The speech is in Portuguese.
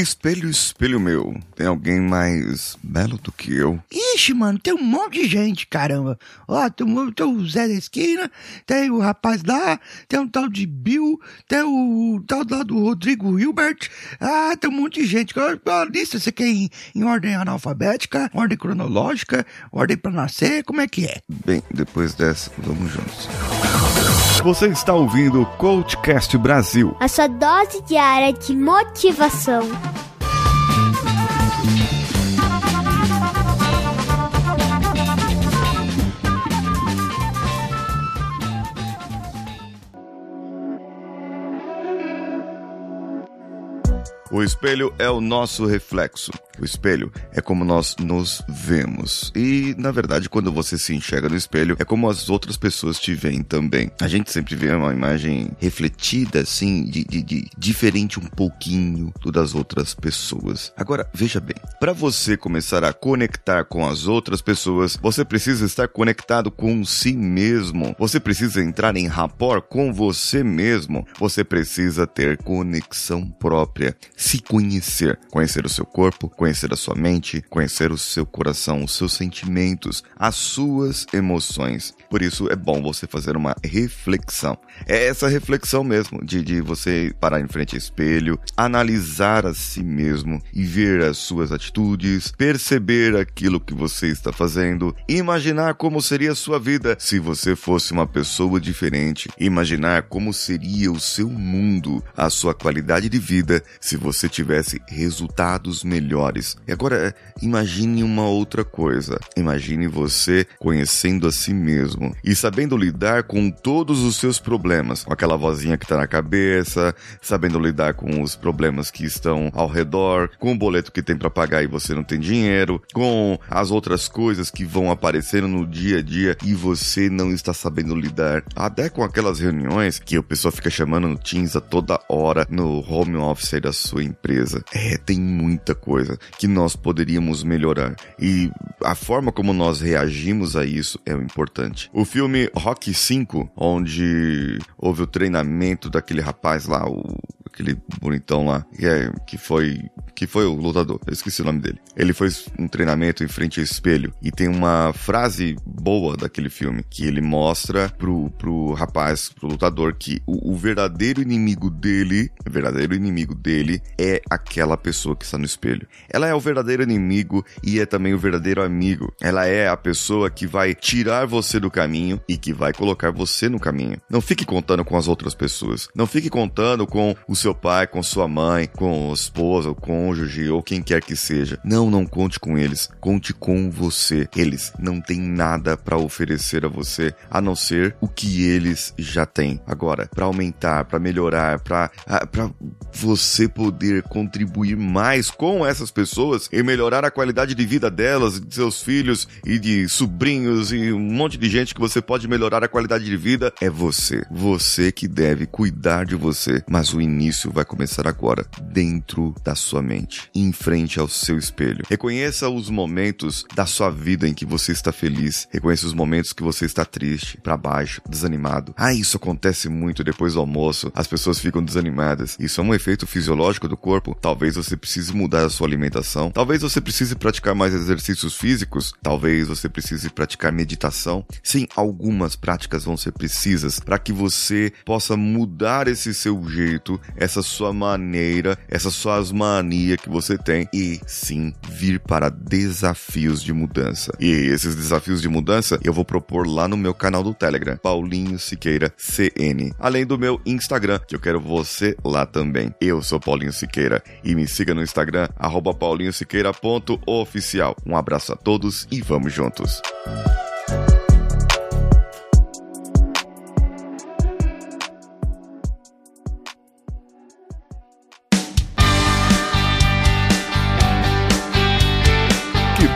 Espelho, espelho meu, tem alguém mais belo do que eu? Ixi, mano, tem um monte de gente, caramba. Ó, tem, o- tem o Zé da esquina, tem o rapaz lá, tem um tal de Bill, tem o tal lá do Rodrigo Hilbert. Ah, tem um monte de gente. Qual qual a lista você quer em, em ordem analfabética, ordem cronológica, ordem pra nascer? Como é que é? Bem, depois dessa, vamos juntos. Você está ouvindo o Coachcast Brasil. A sua dose diária de motivação. O espelho é o nosso reflexo. O espelho é como nós nos vemos. E, na verdade, quando você se enxerga no espelho, é como as outras pessoas te veem também. A gente sempre vê uma imagem refletida, assim, de, de- de diferente um pouquinho do das outras pessoas. Agora, veja bem, para você começar a conectar com as outras pessoas, você precisa estar conectado com si mesmo. Você precisa entrar em rapport com você mesmo. Você precisa ter conexão própria, se conhecer, conhecer o seu corpo, conhecer a sua mente, conhecer o seu coração, os seus sentimentos, as suas emoções. Por isso é bom você fazer uma reflexão. É essa reflexão mesmo, de, de você parar em frente ao espelho, analisar a si mesmo e ver as suas atitudes, perceber aquilo que você está fazendo, imaginar como seria a sua vida se você fosse uma pessoa diferente, imaginar como seria o seu mundo, a sua qualidade de vida se você tivesse resultados melhores. E agora, imagine uma outra coisa. Imagine você conhecendo a si mesmo e sabendo lidar com todos os seus problemas, com aquela vozinha que está na cabeça, sabendo lidar com os problemas que estão ao redor, com o boleto que tem para pagar e você não tem dinheiro, com as outras coisas que vão aparecendo no dia a dia e você não está sabendo lidar, até com aquelas reuniões que o pessoal fica chamando no Teams a toda hora no home office da sua empresa. É, tem muita coisa que nós poderíamos melhorar e a forma como nós reagimos a isso é o importante. O filme Rock 5, onde houve o treinamento daquele rapaz lá, o aquele bonitão lá, que, é, que foi que foi o lutador, eu esqueci o nome dele. Ele fez um treinamento em frente ao espelho e tem uma frase boa daquele filme que ele mostra pro, pro rapaz, pro lutador, que o, o verdadeiro inimigo dele, o verdadeiro inimigo dele é aquela pessoa que está no espelho. Ela é o verdadeiro inimigo e é também o verdadeiro amigo. Ela é a pessoa que vai tirar você do caminho e que vai colocar você no caminho. Não fique contando com as outras pessoas. Não fique contando com o seu pai, com sua mãe, com a esposa, o cônjuge ou quem quer que seja. Não, não conte com eles. Conte com você. Eles não têm nada para oferecer a você a não ser o que eles já têm. Agora, para aumentar, para melhorar, para para você poder contribuir mais com essas pessoas e melhorar a qualidade de vida delas, de seus filhos e de sobrinhos e um monte de gente que você pode melhorar a qualidade de vida é você. Você que deve cuidar de você, mas o início vai começar agora, dentro da sua mente, em frente ao seu espelho. Reconheça os momentos da sua vida em que você está feliz, reconheça os momentos que você está triste, para baixo, desanimado. Ah, isso acontece muito depois do almoço, as pessoas ficam desanimadas. Isso é um efeito fisiológico do corpo. Talvez você precise mudar a sua alimentação, talvez você precise praticar mais exercícios físicos, talvez você precise praticar meditação. Sim, algumas práticas vão ser precisas para que você possa mudar esse seu jeito, essa sua maneira, essas suas manias que você tem e sim vir para desafios de mudança. E esses desafios de mudança eu vou propor lá no meu canal do Telegram, Paulinho Siqueira CN, além do meu Instagram, que eu quero você lá também. Eu sou Paulinho Siqueira e me siga no Instagram paulinhosiqueira.oficial. Um abraço a todos e vamos juntos.